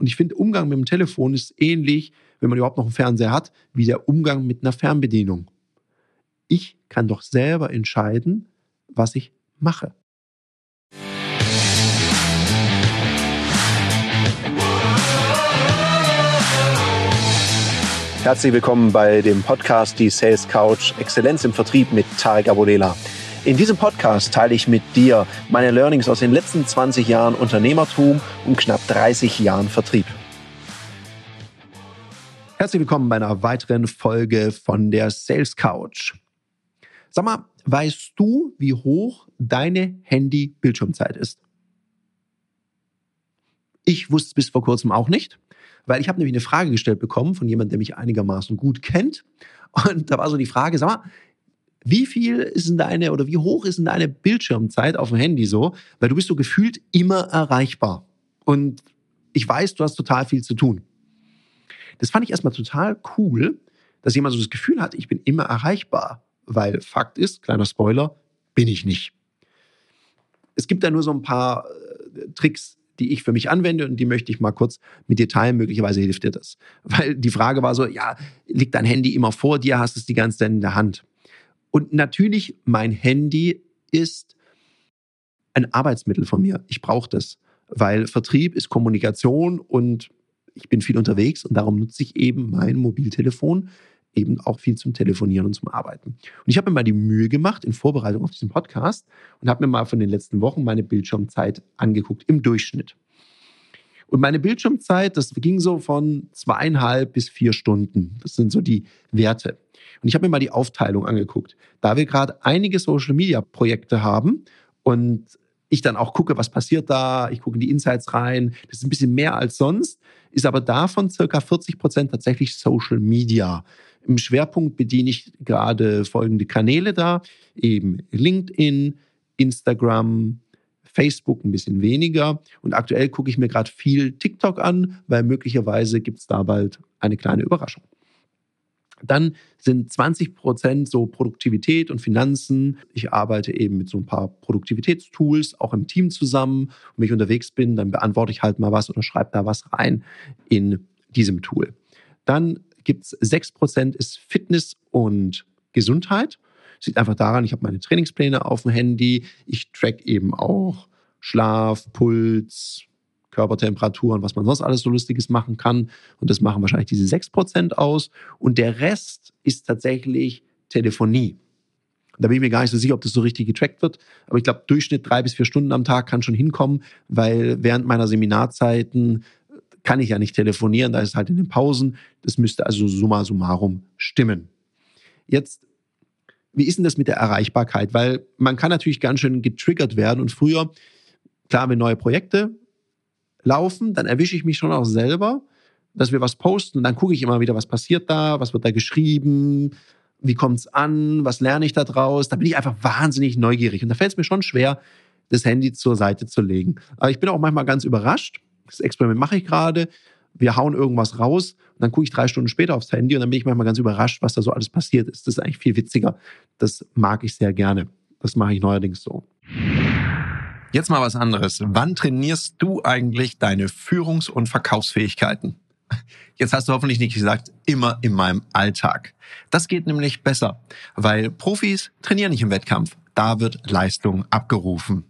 Und ich finde, Umgang mit dem Telefon ist ähnlich, wenn man überhaupt noch einen Fernseher hat, wie der Umgang mit einer Fernbedienung. Ich kann doch selber entscheiden, was ich mache. Herzlich willkommen bei dem Podcast Die Sales Couch Exzellenz im Vertrieb mit Tarek Abodela. In diesem Podcast teile ich mit dir meine Learnings aus den letzten 20 Jahren Unternehmertum und knapp 30 Jahren Vertrieb. Herzlich willkommen bei einer weiteren Folge von der Sales Couch. Sag mal, weißt du, wie hoch deine Handy-Bildschirmzeit ist? Ich wusste es bis vor kurzem auch nicht, weil ich habe nämlich eine Frage gestellt bekommen von jemandem, der mich einigermaßen gut kennt. Und da war so die Frage, sag mal, wie viel ist denn deine oder wie hoch ist denn deine Bildschirmzeit auf dem Handy so? Weil du bist so gefühlt immer erreichbar. Und ich weiß, du hast total viel zu tun. Das fand ich erstmal total cool, dass jemand so das Gefühl hat, ich bin immer erreichbar. Weil Fakt ist, kleiner Spoiler, bin ich nicht. Es gibt da nur so ein paar äh, Tricks, die ich für mich anwende und die möchte ich mal kurz mit dir teilen. Möglicherweise hilft dir das. Weil die Frage war so, ja, liegt dein Handy immer vor dir, hast es die ganze Zeit in der Hand? Und natürlich, mein Handy ist ein Arbeitsmittel von mir. Ich brauche das, weil Vertrieb ist Kommunikation und ich bin viel unterwegs und darum nutze ich eben mein Mobiltelefon eben auch viel zum Telefonieren und zum Arbeiten. Und ich habe mir mal die Mühe gemacht in Vorbereitung auf diesen Podcast und habe mir mal von den letzten Wochen meine Bildschirmzeit angeguckt im Durchschnitt. Und meine Bildschirmzeit, das ging so von zweieinhalb bis vier Stunden. Das sind so die Werte. Und ich habe mir mal die Aufteilung angeguckt. Da wir gerade einige Social-Media-Projekte haben und ich dann auch gucke, was passiert da, ich gucke in die Insights rein, das ist ein bisschen mehr als sonst, ist aber davon circa 40 Prozent tatsächlich Social Media. Im Schwerpunkt bediene ich gerade folgende Kanäle da, eben LinkedIn, Instagram, Facebook ein bisschen weniger. Und aktuell gucke ich mir gerade viel TikTok an, weil möglicherweise gibt es da bald eine kleine Überraschung. Dann sind 20 Prozent so Produktivität und Finanzen. Ich arbeite eben mit so ein paar Produktivitätstools, auch im Team zusammen. Wenn ich unterwegs bin, dann beantworte ich halt mal was oder schreibe da was rein in diesem Tool. Dann gibt es 6 Prozent ist Fitness und Gesundheit. Das liegt einfach daran, ich habe meine Trainingspläne auf dem Handy. Ich track eben auch Schlaf, Puls, Körpertemperatur und was man sonst alles so Lustiges machen kann. Und das machen wahrscheinlich diese 6% aus. Und der Rest ist tatsächlich Telefonie. Da bin ich mir gar nicht so sicher, ob das so richtig getrackt wird. Aber ich glaube, Durchschnitt drei bis vier Stunden am Tag kann schon hinkommen, weil während meiner Seminarzeiten kann ich ja nicht telefonieren, da ist halt in den Pausen. Das müsste also summa summarum stimmen. Jetzt, wie ist denn das mit der Erreichbarkeit? Weil man kann natürlich ganz schön getriggert werden und früher, klar, wenn neue Projekte laufen, dann erwische ich mich schon auch selber, dass wir was posten und dann gucke ich immer wieder, was passiert da, was wird da geschrieben, wie kommt es an, was lerne ich da draus. Da bin ich einfach wahnsinnig neugierig und da fällt es mir schon schwer, das Handy zur Seite zu legen. Aber ich bin auch manchmal ganz überrascht. Das Experiment mache ich gerade. Wir hauen irgendwas raus und dann gucke ich drei Stunden später aufs Handy und dann bin ich manchmal ganz überrascht, was da so alles passiert ist. Das ist eigentlich viel witziger. Das mag ich sehr gerne. Das mache ich neuerdings so. Jetzt mal was anderes. Wann trainierst du eigentlich deine Führungs- und Verkaufsfähigkeiten? Jetzt hast du hoffentlich nicht gesagt, immer in meinem Alltag. Das geht nämlich besser, weil Profis trainieren nicht im Wettkampf. Da wird Leistung abgerufen.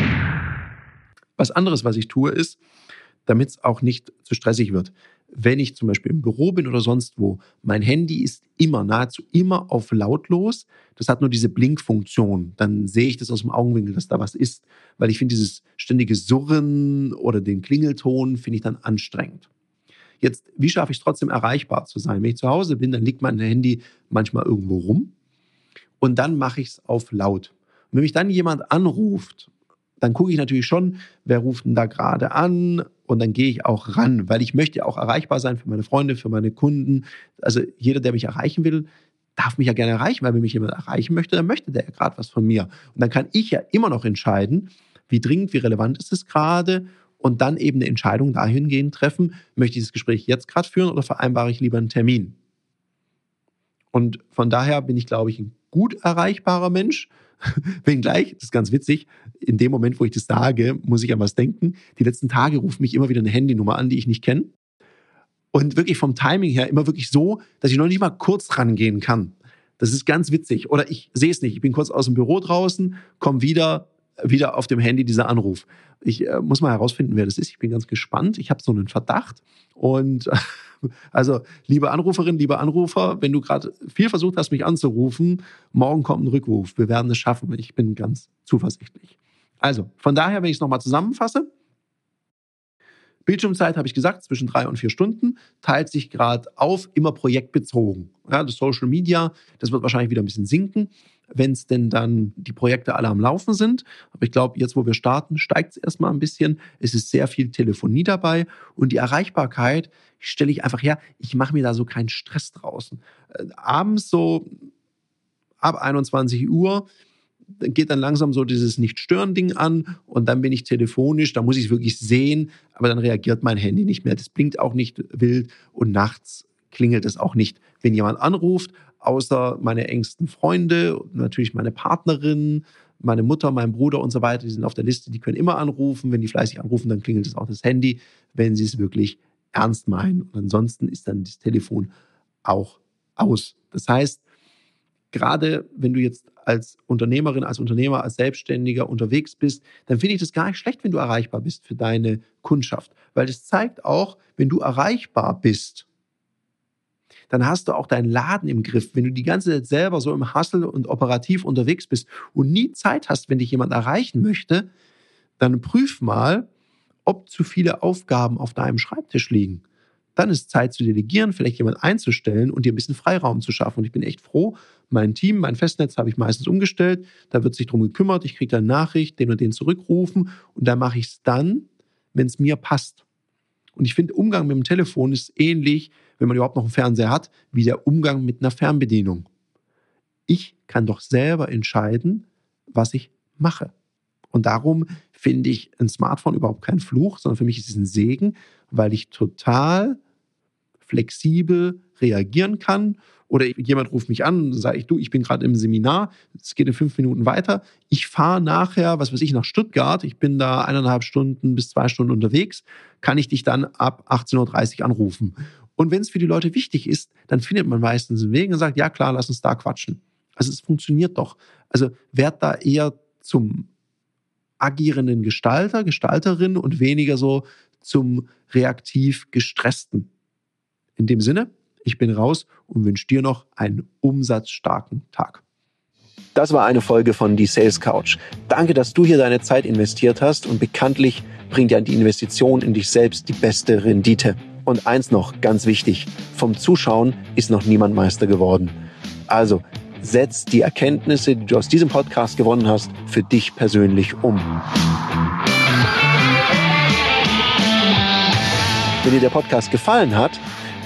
Was anderes, was ich tue, ist, damit es auch nicht zu stressig wird wenn ich zum Beispiel im Büro bin oder sonst wo, mein Handy ist immer, nahezu immer auf lautlos. Das hat nur diese Blinkfunktion. Dann sehe ich das aus dem Augenwinkel, dass da was ist. Weil ich finde, dieses ständige Surren oder den Klingelton finde ich dann anstrengend. Jetzt, wie schaffe ich es trotzdem erreichbar zu sein? Wenn ich zu Hause bin, dann liegt mein Handy manchmal irgendwo rum und dann mache ich es auf laut. Und wenn mich dann jemand anruft, dann gucke ich natürlich schon, wer ruft denn da gerade an und dann gehe ich auch ran, weil ich möchte auch erreichbar sein für meine Freunde, für meine Kunden. Also jeder, der mich erreichen will, darf mich ja gerne erreichen, weil wenn mich jemand erreichen möchte, dann möchte der ja gerade was von mir. Und dann kann ich ja immer noch entscheiden, wie dringend, wie relevant ist es gerade und dann eben eine Entscheidung dahingehend treffen, möchte ich das Gespräch jetzt gerade führen oder vereinbare ich lieber einen Termin. Und von daher bin ich, glaube ich, ein gut erreichbarer Mensch. Wenngleich, das ist ganz witzig, in dem Moment, wo ich das sage, muss ich an was denken. Die letzten Tage ruft mich immer wieder eine Handynummer an, die ich nicht kenne. Und wirklich vom Timing her immer wirklich so, dass ich noch nicht mal kurz rangehen kann. Das ist ganz witzig. Oder ich sehe es nicht. Ich bin kurz aus dem Büro draußen, komme wieder, wieder auf dem Handy dieser Anruf. Ich äh, muss mal herausfinden, wer das ist. Ich bin ganz gespannt. Ich habe so einen Verdacht. Und also, liebe Anruferin, liebe Anrufer, wenn du gerade viel versucht hast, mich anzurufen, morgen kommt ein Rückruf. Wir werden es schaffen. Ich bin ganz zuversichtlich. Also, von daher, wenn ich es nochmal zusammenfasse, Bildschirmzeit habe ich gesagt, zwischen drei und vier Stunden, teilt sich gerade auf, immer projektbezogen. Ja, das Social Media, das wird wahrscheinlich wieder ein bisschen sinken, wenn es denn dann die Projekte alle am Laufen sind. Aber ich glaube, jetzt, wo wir starten, steigt es erstmal ein bisschen. Es ist sehr viel Telefonie dabei und die Erreichbarkeit stelle ich einfach her. Ich mache mir da so keinen Stress draußen. Äh, abends so ab 21 Uhr geht dann langsam so dieses Nicht-Stören-Ding an und dann bin ich telefonisch, da muss ich es wirklich sehen, aber dann reagiert mein Handy nicht mehr. Das blinkt auch nicht wild und nachts klingelt es auch nicht, wenn jemand anruft, außer meine engsten Freunde, natürlich meine Partnerin, meine Mutter, mein Bruder und so weiter, die sind auf der Liste, die können immer anrufen. Wenn die fleißig anrufen, dann klingelt es auch das Handy, wenn sie es wirklich ernst meinen. Und ansonsten ist dann das Telefon auch aus. Das heißt, gerade wenn du jetzt als Unternehmerin, als Unternehmer, als Selbstständiger unterwegs bist, dann finde ich das gar nicht schlecht, wenn du erreichbar bist für deine Kundschaft. Weil das zeigt auch, wenn du erreichbar bist, dann hast du auch deinen Laden im Griff. Wenn du die ganze Zeit selber so im Hustle und operativ unterwegs bist und nie Zeit hast, wenn dich jemand erreichen möchte, dann prüf mal, ob zu viele Aufgaben auf deinem Schreibtisch liegen dann ist Zeit zu delegieren, vielleicht jemand einzustellen und dir ein bisschen Freiraum zu schaffen. Und ich bin echt froh, mein Team, mein Festnetz habe ich meistens umgestellt. Da wird sich darum gekümmert, ich kriege dann Nachricht, den und den zurückrufen und da mache ich es dann, wenn es mir passt. Und ich finde, Umgang mit dem Telefon ist ähnlich, wenn man überhaupt noch einen Fernseher hat, wie der Umgang mit einer Fernbedienung. Ich kann doch selber entscheiden, was ich mache. Und darum finde ich ein Smartphone überhaupt kein Fluch, sondern für mich ist es ein Segen, weil ich total flexibel reagieren kann. Oder jemand ruft mich an, sage ich, du, ich bin gerade im Seminar, es geht in fünf Minuten weiter. Ich fahre nachher, was weiß ich, nach Stuttgart. Ich bin da eineinhalb Stunden bis zwei Stunden unterwegs. Kann ich dich dann ab 18.30 Uhr anrufen? Und wenn es für die Leute wichtig ist, dann findet man meistens einen Weg und sagt, ja klar, lass uns da quatschen. Also es funktioniert doch. Also werd da eher zum agierenden Gestalter, Gestalterin und weniger so zum reaktiv gestressten. In dem Sinne, ich bin raus und wünsche dir noch einen umsatzstarken Tag. Das war eine Folge von Die Sales Couch. Danke, dass du hier deine Zeit investiert hast und bekanntlich bringt ja die Investition in dich selbst die beste Rendite. Und eins noch, ganz wichtig, vom Zuschauen ist noch niemand Meister geworden. Also setz die Erkenntnisse, die du aus diesem Podcast gewonnen hast, für dich persönlich um. Wenn dir der Podcast gefallen hat,